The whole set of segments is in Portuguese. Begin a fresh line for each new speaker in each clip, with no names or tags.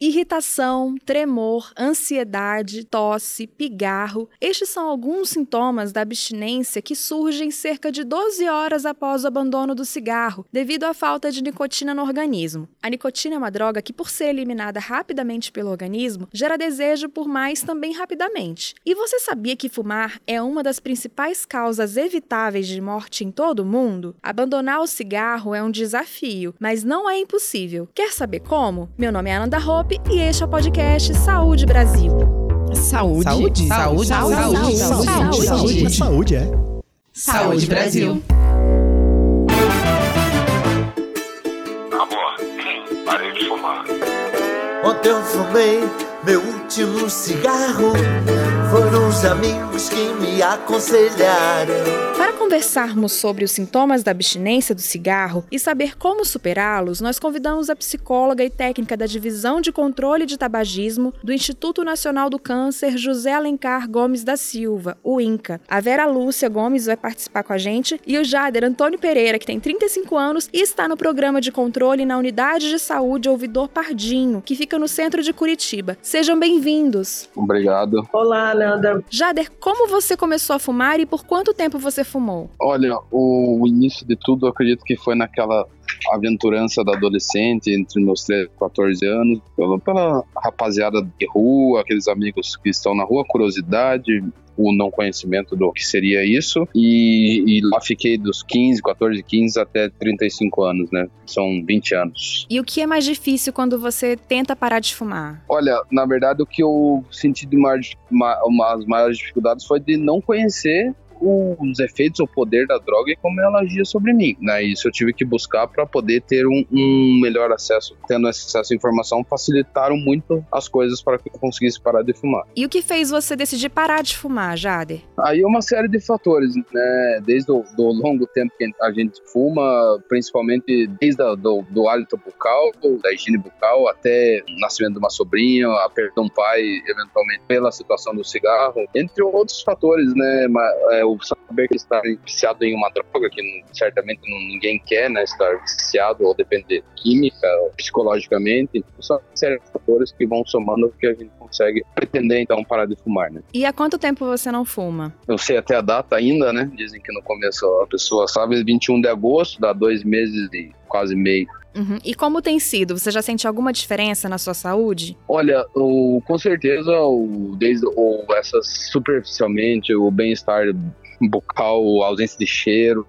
Irritação, tremor, ansiedade, tosse, pigarro. Estes são alguns sintomas da abstinência que surgem cerca de 12 horas após o abandono do cigarro, devido à falta de nicotina no organismo. A nicotina é uma droga que, por ser eliminada rapidamente pelo organismo, gera desejo por mais também rapidamente. E você sabia que fumar é uma das principais causas evitáveis de morte em todo o mundo? Abandonar o cigarro é um desafio, mas não é impossível. Quer saber como? Meu nome é Ananda Hope e este é o podcast Saúde Brasil.
Saúde?
Saúde?
Saúde? Saúde?
Saúde? Saúde?
Saúde, é.
Saúde Brasil.
Amor, parei de fumar.
Ontem eu fumei meu último cigarro. Foram os amigos que me aconselharam.
Para conversarmos sobre os sintomas da abstinência do cigarro e saber como superá-los, nós convidamos a psicóloga e técnica da Divisão de Controle de Tabagismo do Instituto Nacional do Câncer, José Alencar Gomes da Silva, o INCA. A Vera Lúcia Gomes vai participar com a gente e o Jader Antônio Pereira, que tem 35 anos e está no programa de controle na Unidade de Saúde Ouvidor Pardinho, que fica no centro de Curitiba. Sejam bem-vindos.
Obrigado.
Olá, Nanda.
Jader, como você começou a fumar e por quanto tempo você fumou?
Olha, o início de tudo eu acredito que foi naquela aventurança da adolescente, entre meus 13 e 14 anos, pela, pela rapaziada de rua, aqueles amigos que estão na rua, curiosidade, o não conhecimento do que seria isso. E, e, lá fiquei dos 15, 14, 15 até 35 anos, né? São 20 anos.
E o que é mais difícil quando você tenta parar de fumar?
Olha, na verdade, o que eu senti de mais, uma, as maiores dificuldades foi de não conhecer os efeitos, o poder da droga e como ela agia sobre mim. Né? Isso eu tive que buscar para poder ter um, um, melhor acesso. Tendo acesso à informação, facilitaram muito as coisas para que eu conseguisse parar de fumar.
E o que fez você decidir parar de fumar, Jader?
Aí uma série de fatores, né? Desde o do longo tempo que a gente fuma, principalmente desde a, do, do hálito bucal, da higiene bucal, até o nascimento de uma sobrinha, a perda de um pai, eventualmente pela situação do cigarro, entre outros fatores, né? É, o saber que está viciado em uma droga que certamente ninguém quer, né, estar viciado ou depender química, ou psicologicamente, são de fatores que vão somando que a gente consegue pretender então parar de fumar, né?
E há quanto tempo você não fuma?
Eu sei até a data ainda, né? Dizem que no começo a pessoa sabe, 21 de agosto, dá dois meses de quase meio
Uhum. E como tem sido? Você já sente alguma diferença na sua saúde?
Olha, o, com certeza, o, desde o, essa superficialmente, o bem-estar bucal, ausência de cheiro,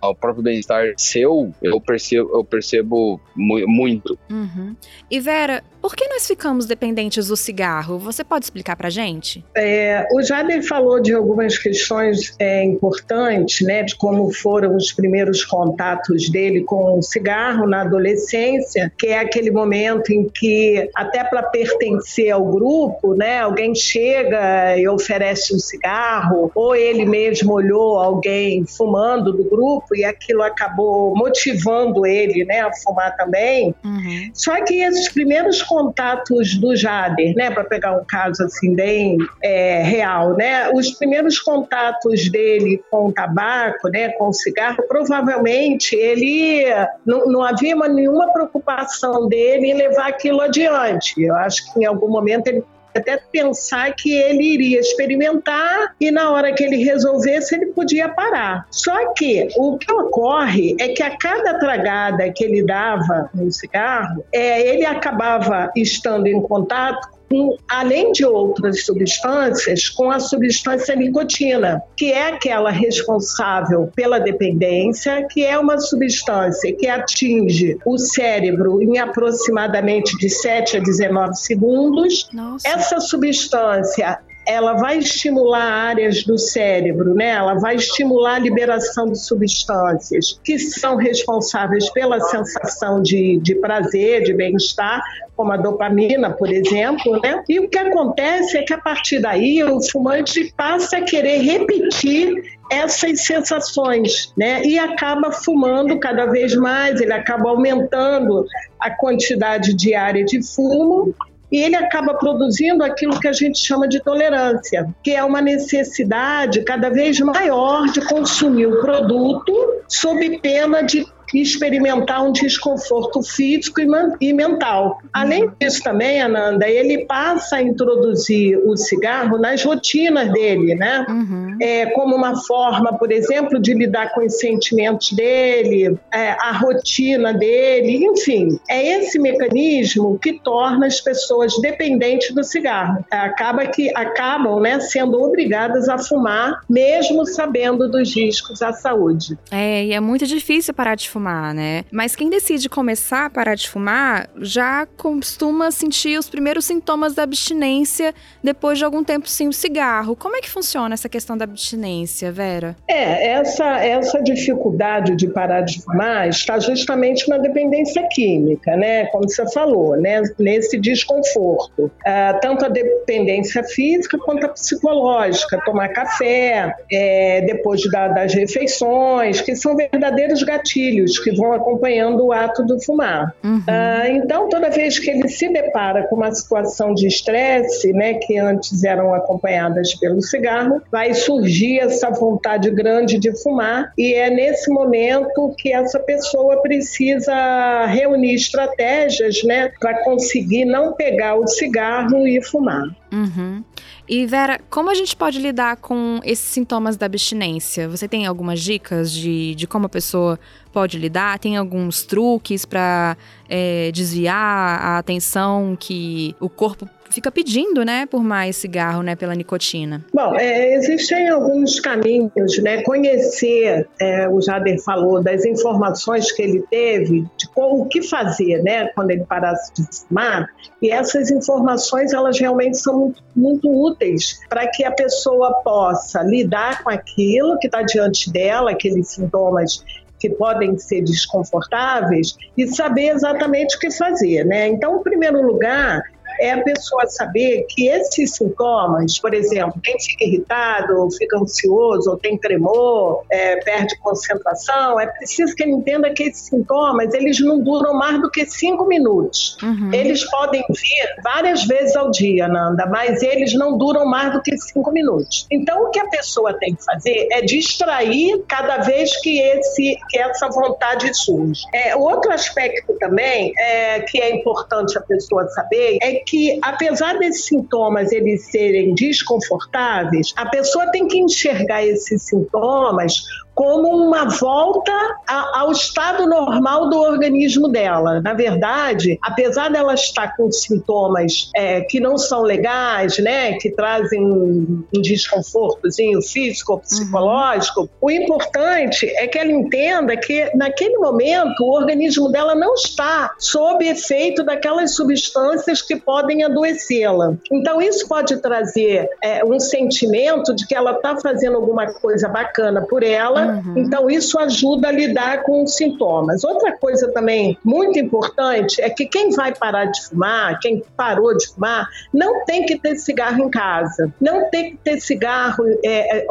ao próprio bem-estar seu, eu percebo, eu percebo mu muito.
Uhum. E Vera, por que nós ficamos dependentes do cigarro? Você pode explicar pra gente?
É, o Jader falou de algumas questões é, importantes, né, de como foram os primeiros contatos dele com o cigarro na adolescência, que é aquele momento em que, até para pertencer ao grupo, né, alguém chega e oferece um cigarro, ou ele mesmo olhou alguém fumando do grupo, grupo e aquilo acabou motivando ele né, a fumar também. Uhum. Só que esses primeiros contatos do Jader, né, para pegar um caso assim bem é, real, né, os primeiros contatos dele com o tabaco, né, com o cigarro, provavelmente ele não, não havia nenhuma preocupação dele em levar aquilo adiante. Eu acho que em algum momento ele até pensar que ele iria experimentar e na hora que ele resolvesse ele podia parar. Só que o que ocorre é que a cada tragada que ele dava no cigarro, é, ele acabava estando em contato com, além de outras substâncias, com a substância nicotina, que é aquela responsável pela dependência, que é uma substância que atinge o cérebro em aproximadamente de 7 a 19 segundos. Nossa. Essa substância ela vai estimular áreas do cérebro, né? Ela vai estimular a liberação de substâncias que são responsáveis pela sensação de, de prazer, de bem-estar, como a dopamina, por exemplo, né? E o que acontece é que a partir daí o fumante passa a querer repetir essas sensações, né? E acaba fumando cada vez mais, ele acaba aumentando a quantidade diária de fumo e ele acaba produzindo aquilo que a gente chama de tolerância, que é uma necessidade cada vez maior de consumir o produto sob pena de experimentar um desconforto físico e mental. Além disso também, Ananda, ele passa a introduzir o cigarro nas rotinas dele, né? Uhum. É, como uma forma, por exemplo, de lidar com os sentimentos dele, é, a rotina dele, enfim. É esse mecanismo que torna as pessoas dependentes do cigarro. Acaba que acabam né, sendo obrigadas a fumar, mesmo sabendo dos riscos à saúde.
É, e é muito difícil parar de fumar, né? Mas quem decide começar a parar de fumar já costuma sentir os primeiros sintomas da abstinência depois de algum tempo sem o cigarro. Como é que funciona essa questão da abstinência, Vera?
É, essa, essa dificuldade de parar de fumar está justamente na dependência química, né? Como você falou, né? Nesse desconforto. Uh, tanto a dependência física quanto a psicológica. Tomar café, é, depois da, das refeições, que são verdadeiros gatilhos que vão acompanhando o ato do fumar. Uhum. Uh, então, toda vez que ele se depara com uma situação de estresse, né, que antes eram acompanhadas pelo cigarro, vai surgir essa vontade grande de fumar e é nesse momento que essa pessoa precisa reunir estratégias, né, para conseguir não pegar o cigarro e fumar.
Uhum. E Vera, como a gente pode lidar com esses sintomas da abstinência? Você tem algumas dicas de, de como a pessoa pode lidar? Tem alguns truques para é, desviar a atenção que o corpo fica pedindo, né, por mais cigarro, né, pela nicotina?
Bom, é, existem alguns caminhos, né, conhecer, é, o Jader falou, das informações que ele teve, de como, o que fazer, né, quando ele parasse de fumar, e essas informações, elas realmente são muito, muito úteis para que a pessoa possa lidar com aquilo que está diante dela, aqueles sintomas que podem ser desconfortáveis e saber exatamente o que fazer, né? Então, em primeiro lugar, é a pessoa saber que esses sintomas, por exemplo, quem fica irritado, fica ansioso, ou tem tremor, é, perde concentração, é preciso que ele entenda que esses sintomas eles não duram mais do que cinco minutos. Uhum. Eles podem vir várias vezes ao dia, Nanda, mas eles não duram mais do que cinco minutos. Então, o que a pessoa tem que fazer é distrair cada vez que, esse, que essa vontade surge. É, outro aspecto também é, que é importante a pessoa saber é que, apesar desses sintomas eles serem desconfortáveis, a pessoa tem que enxergar esses sintomas como uma volta a, ao estado normal do organismo dela. Na verdade, apesar dela estar com sintomas é, que não são legais, né, que trazem um, um desconfortozinho físico ou psicológico, uhum. o importante é que ela entenda que naquele momento o organismo dela não está sob efeito daquelas substâncias que podem adoecê-la. Então isso pode trazer é, um sentimento de que ela está fazendo alguma coisa bacana por ela Uhum. Então, isso ajuda a lidar com os sintomas. Outra coisa também muito importante é que quem vai parar de fumar, quem parou de fumar, não tem que ter cigarro em casa, não tem que ter cigarro é, é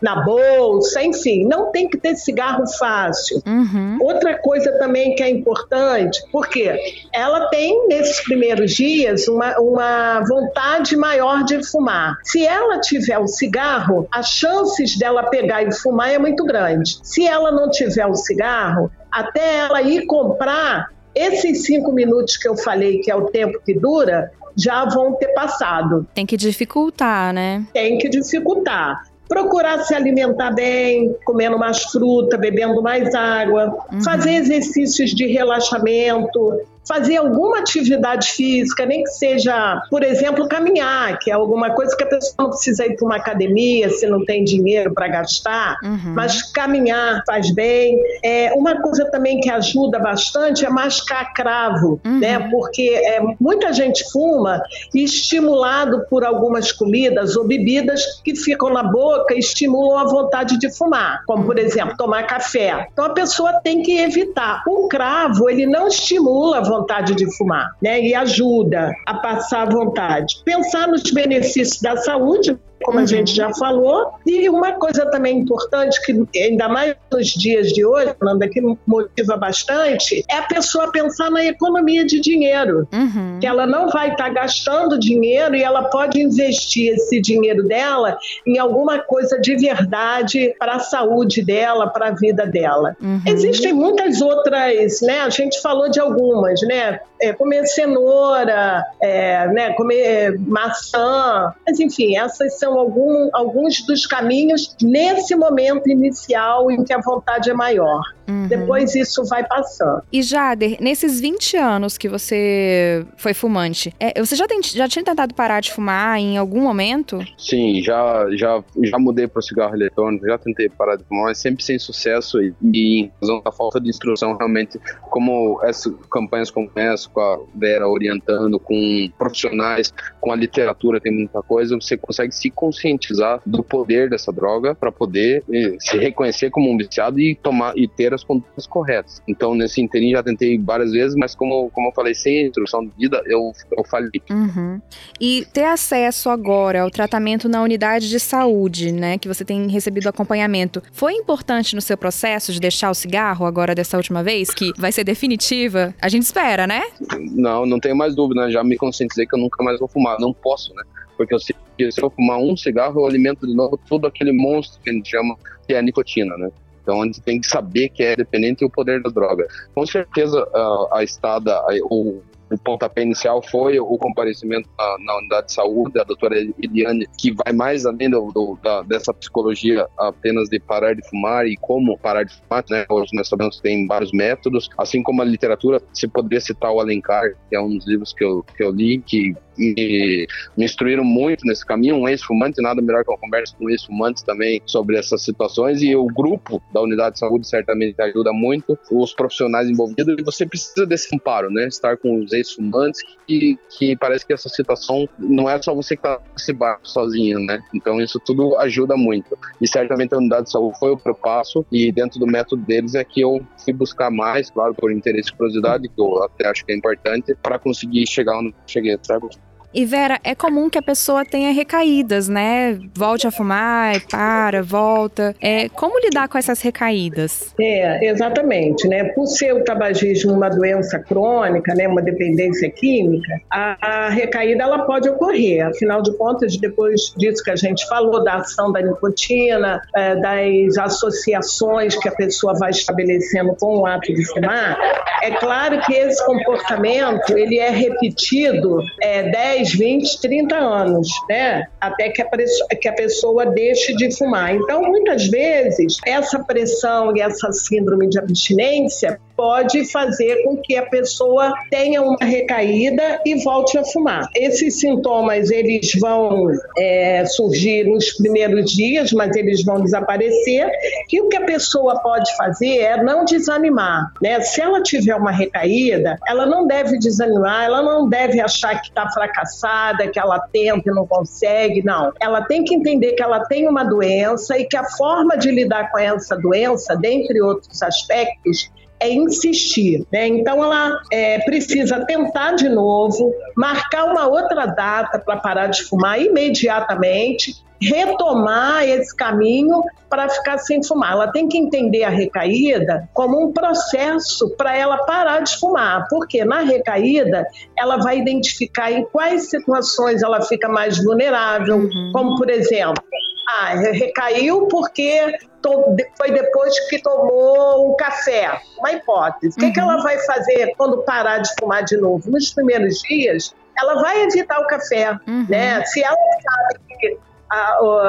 na bolsa, enfim, não tem que ter cigarro fácil. Uhum. Outra coisa também que é importante, porque ela tem, nesses primeiros dias, uma, uma vontade maior de fumar. Se ela tiver o cigarro, as chances dela pegar e fumar é muito grande grande. Se ela não tiver o cigarro, até ela ir comprar, esses cinco minutos que eu falei, que é o tempo que dura, já vão ter passado.
Tem que dificultar, né?
Tem que dificultar. Procurar se alimentar bem, comendo mais fruta, bebendo mais água, uhum. fazer exercícios de relaxamento, fazer alguma atividade física, nem que seja, por exemplo, caminhar, que é alguma coisa que a pessoa não precisa ir para uma academia se não tem dinheiro para gastar, uhum. mas caminhar faz bem. É, uma coisa também que ajuda bastante é mascar cravo, uhum. né? Porque é, muita gente fuma e estimulado por algumas comidas ou bebidas que ficam na boca estimulam a vontade de fumar, como por exemplo tomar café. Então a pessoa tem que evitar. O cravo ele não estimula a vontade de fumar, né? E ajuda a passar a vontade. Pensar nos benefícios da saúde, como uhum. a gente já falou. E uma coisa também importante, que ainda mais nos dias de hoje, Nanda, que motiva bastante, é a pessoa pensar na economia de dinheiro. Uhum. Que ela não vai estar tá gastando dinheiro e ela pode investir esse dinheiro dela em alguma coisa de verdade para a saúde dela, para a vida dela. Uhum. Existem muitas outras, né? A gente falou de algumas, né? É, comer cenoura, é, né? comer maçã, mas enfim, essas são algum, alguns dos caminhos nesse momento inicial em que a vontade é maior. Uhum. Depois isso vai passando.
E Jader, nesses 20 anos que você foi fumante, é, você já, tem, já tinha tentado parar de fumar em algum momento?
Sim, já, já, já mudei para o cigarro eletrônico, já tentei parar de fumar, mas sempre sem sucesso e, e em razão da falta de instrução, realmente, como essas campanhas como essa, com a Vera orientando, com profissionais, com a literatura, tem muita coisa, você consegue se conscientizar do poder dessa droga para poder eh, se reconhecer como um viciado e tomar e ter as condutas corretas. Então, nesse interim já tentei várias vezes, mas como, como eu falei, sem instrução de vida, eu, eu falei.
Uhum. E ter acesso agora ao tratamento na unidade de saúde, né, que você tem recebido acompanhamento, foi importante no seu processo de deixar o cigarro agora dessa última vez, que vai ser definitiva? A gente espera, né?
Não, não tenho mais dúvida, já me conscientizei que eu nunca mais vou fumar, não posso, né? Porque eu sei que se eu fumar um cigarro, eu alimento de novo todo aquele monstro que a gente chama que é a nicotina, né? Então a gente tem que saber que é dependente do poder da droga. Com certeza a, a estada, a, o, o pontapé inicial foi o comparecimento na, na, unidade de saúde da doutora Eliane, que vai mais além do, do, da, dessa psicologia apenas de parar de fumar e como parar de fumar, né? Hoje nós sabemos que tem vários métodos, assim como a literatura, se poderia citar o Alencar, que é um dos livros que eu, que eu li, que me, me instruíram muito nesse caminho, um ex-fumante, nada melhor que uma conversa com ex-fumantes também sobre essas situações e o grupo da unidade de saúde certamente ajuda muito, os profissionais envolvidos e você precisa desse amparo, né? Estar com os ex-fumantes que, que parece que essa situação não é só você que está nesse barco sozinho, né? Então isso tudo ajuda muito e certamente a unidade de saúde foi o primeiro passo e dentro do método deles é que eu fui buscar mais, claro, por interesse e curiosidade, que eu até acho que é importante, para conseguir chegar onde cheguei, sabe?
E Vera, é comum que a pessoa tenha recaídas, né? Volte a fumar, para, volta. É, como lidar com essas recaídas?
É, exatamente, né? Por ser o tabagismo uma doença crônica, né, uma dependência química, a, a recaída ela pode ocorrer. Afinal de contas, depois disso que a gente falou da ação da nicotina, é, das associações que a pessoa vai estabelecendo com o ato de fumar, é claro que esse comportamento ele é repetido é, 10 10, 20, 30 anos, né? Até que a, que a pessoa deixe de fumar. Então, muitas vezes, essa pressão e essa síndrome de abstinência pode fazer com que a pessoa tenha uma recaída e volte a fumar. Esses sintomas eles vão é, surgir nos primeiros dias, mas eles vão desaparecer. E o que a pessoa pode fazer é não desanimar, né? Se ela tiver uma recaída, ela não deve desanimar, ela não deve achar que está fracassada, que ela tenta e não consegue, não. Ela tem que entender que ela tem uma doença e que a forma de lidar com essa doença, dentre outros aspectos, é insistir. Né? Então, ela é, precisa tentar de novo, marcar uma outra data para parar de fumar imediatamente, retomar esse caminho para ficar sem fumar. Ela tem que entender a recaída como um processo para ela parar de fumar, porque na recaída ela vai identificar em quais situações ela fica mais vulnerável, uhum. como por exemplo, ah, recaiu porque foi depois que tomou um café. Uma hipótese. O que, que ela uhum. vai fazer quando parar de fumar de novo? Nos primeiros dias, ela vai evitar o café. Uhum. Né? Se ela sabe que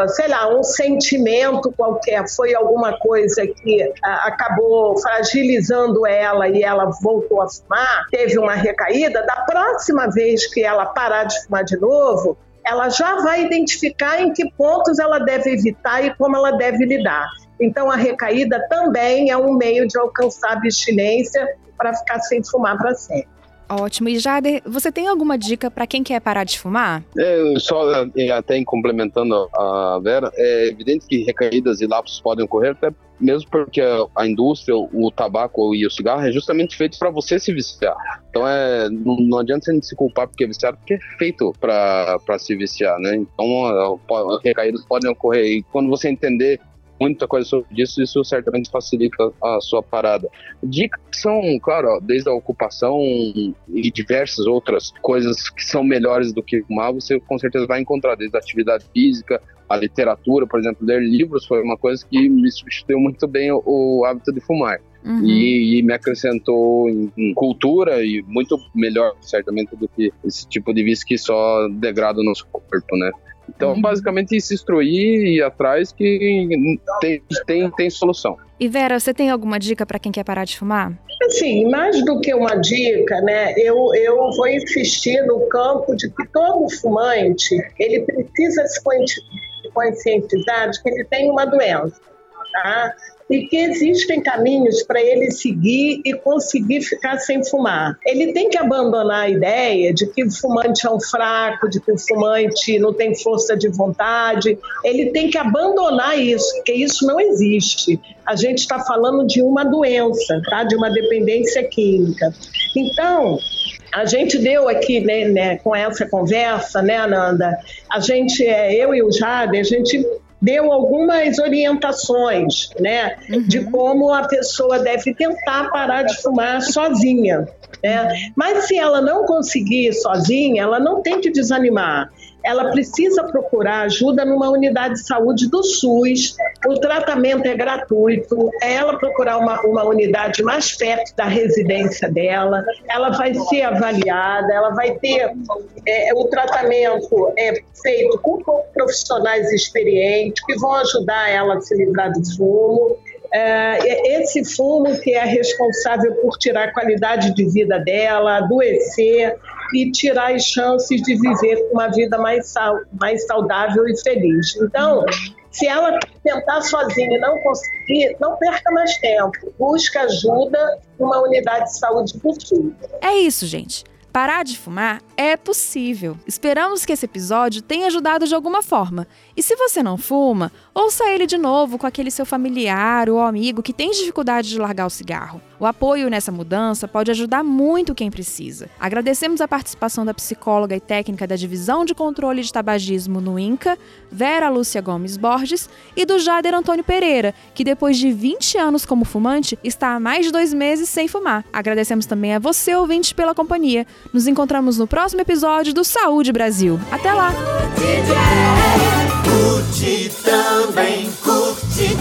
sei lá, um sentimento qualquer, foi alguma coisa que acabou fragilizando ela e ela voltou a fumar, teve uma recaída, da próxima vez que ela parar de fumar de novo, ela já vai identificar em que pontos ela deve evitar e como ela deve lidar. Então, a recaída também é um meio de alcançar abstinência para ficar sem fumar para sempre.
Ótimo. E Jader, você tem alguma dica para quem quer parar de fumar?
É, só até complementando a Vera, é evidente que recaídas e lapsos podem ocorrer, até mesmo porque a indústria, o tabaco e o cigarro é justamente feito para você se viciar. Então é, não, não adianta gente se culpar porque é viciado, porque é feito para se viciar, né? Então recaídas podem ocorrer. E quando você entender muita coisa sobre isso, isso certamente facilita a sua parada. Dicas são, claro, desde a ocupação e diversas outras coisas que são melhores do que fumar, você com certeza vai encontrar, desde a atividade física, a literatura, por exemplo, ler livros foi uma coisa que me substituiu muito bem o, o hábito de fumar. Uhum. E, e, me acrescentou em, em, cultura e muito melhor, certamente, do que esse tipo de vício que só degrada o nosso corpo, né? Então, uhum. basicamente, se instruir e ir atrás que tem, tem, tem solução.
E Vera, você tem alguma dica para quem quer parar de fumar?
Assim, mais do que uma dica, né, eu, eu vou insistir no campo de que todo fumante, ele precisa se conscientizar de que ele tem uma doença, tá? e que existem caminhos para ele seguir e conseguir ficar sem fumar. Ele tem que abandonar a ideia de que o fumante é um fraco, de que o fumante não tem força de vontade. Ele tem que abandonar isso, porque isso não existe. A gente está falando de uma doença, tá? de uma dependência química. Então, a gente deu aqui, né, né, com essa conversa, né, Ananda? A gente, é, eu e o Jade, a gente deu algumas orientações, né, uhum. de como a pessoa deve tentar parar de fumar sozinha. Né? Mas se ela não conseguir sozinha, ela não tem que desanimar ela precisa procurar ajuda numa unidade de saúde do SUS. O tratamento é gratuito. É ela procurar uma, uma unidade mais perto da residência dela. Ela vai ser avaliada. Ela vai ter é, o tratamento é feito com profissionais experientes que vão ajudar ela a se livrar do fumo. É, esse fumo que é responsável por tirar a qualidade de vida dela, adoecer e tirar as chances de viver uma vida mais, mais saudável e feliz. Então, se ela tentar sozinha e não conseguir, não perca mais tempo. Busque ajuda numa unidade de saúde do Sul.
É isso, gente. Parar de fumar é possível. Esperamos que esse episódio tenha ajudado de alguma forma. E se você não fuma, ouça ele de novo com aquele seu familiar ou amigo que tem dificuldade de largar o cigarro. O apoio nessa mudança pode ajudar muito quem precisa. Agradecemos a participação da psicóloga e técnica da Divisão de Controle de Tabagismo no INCA, Vera Lúcia Gomes Borges, e do Jader Antônio Pereira, que depois de 20 anos como fumante, está há mais de dois meses sem fumar. Agradecemos também a você, ouvinte, pela companhia. Nos encontramos no próximo episódio do Saúde Brasil. Até lá!
Curte também, curte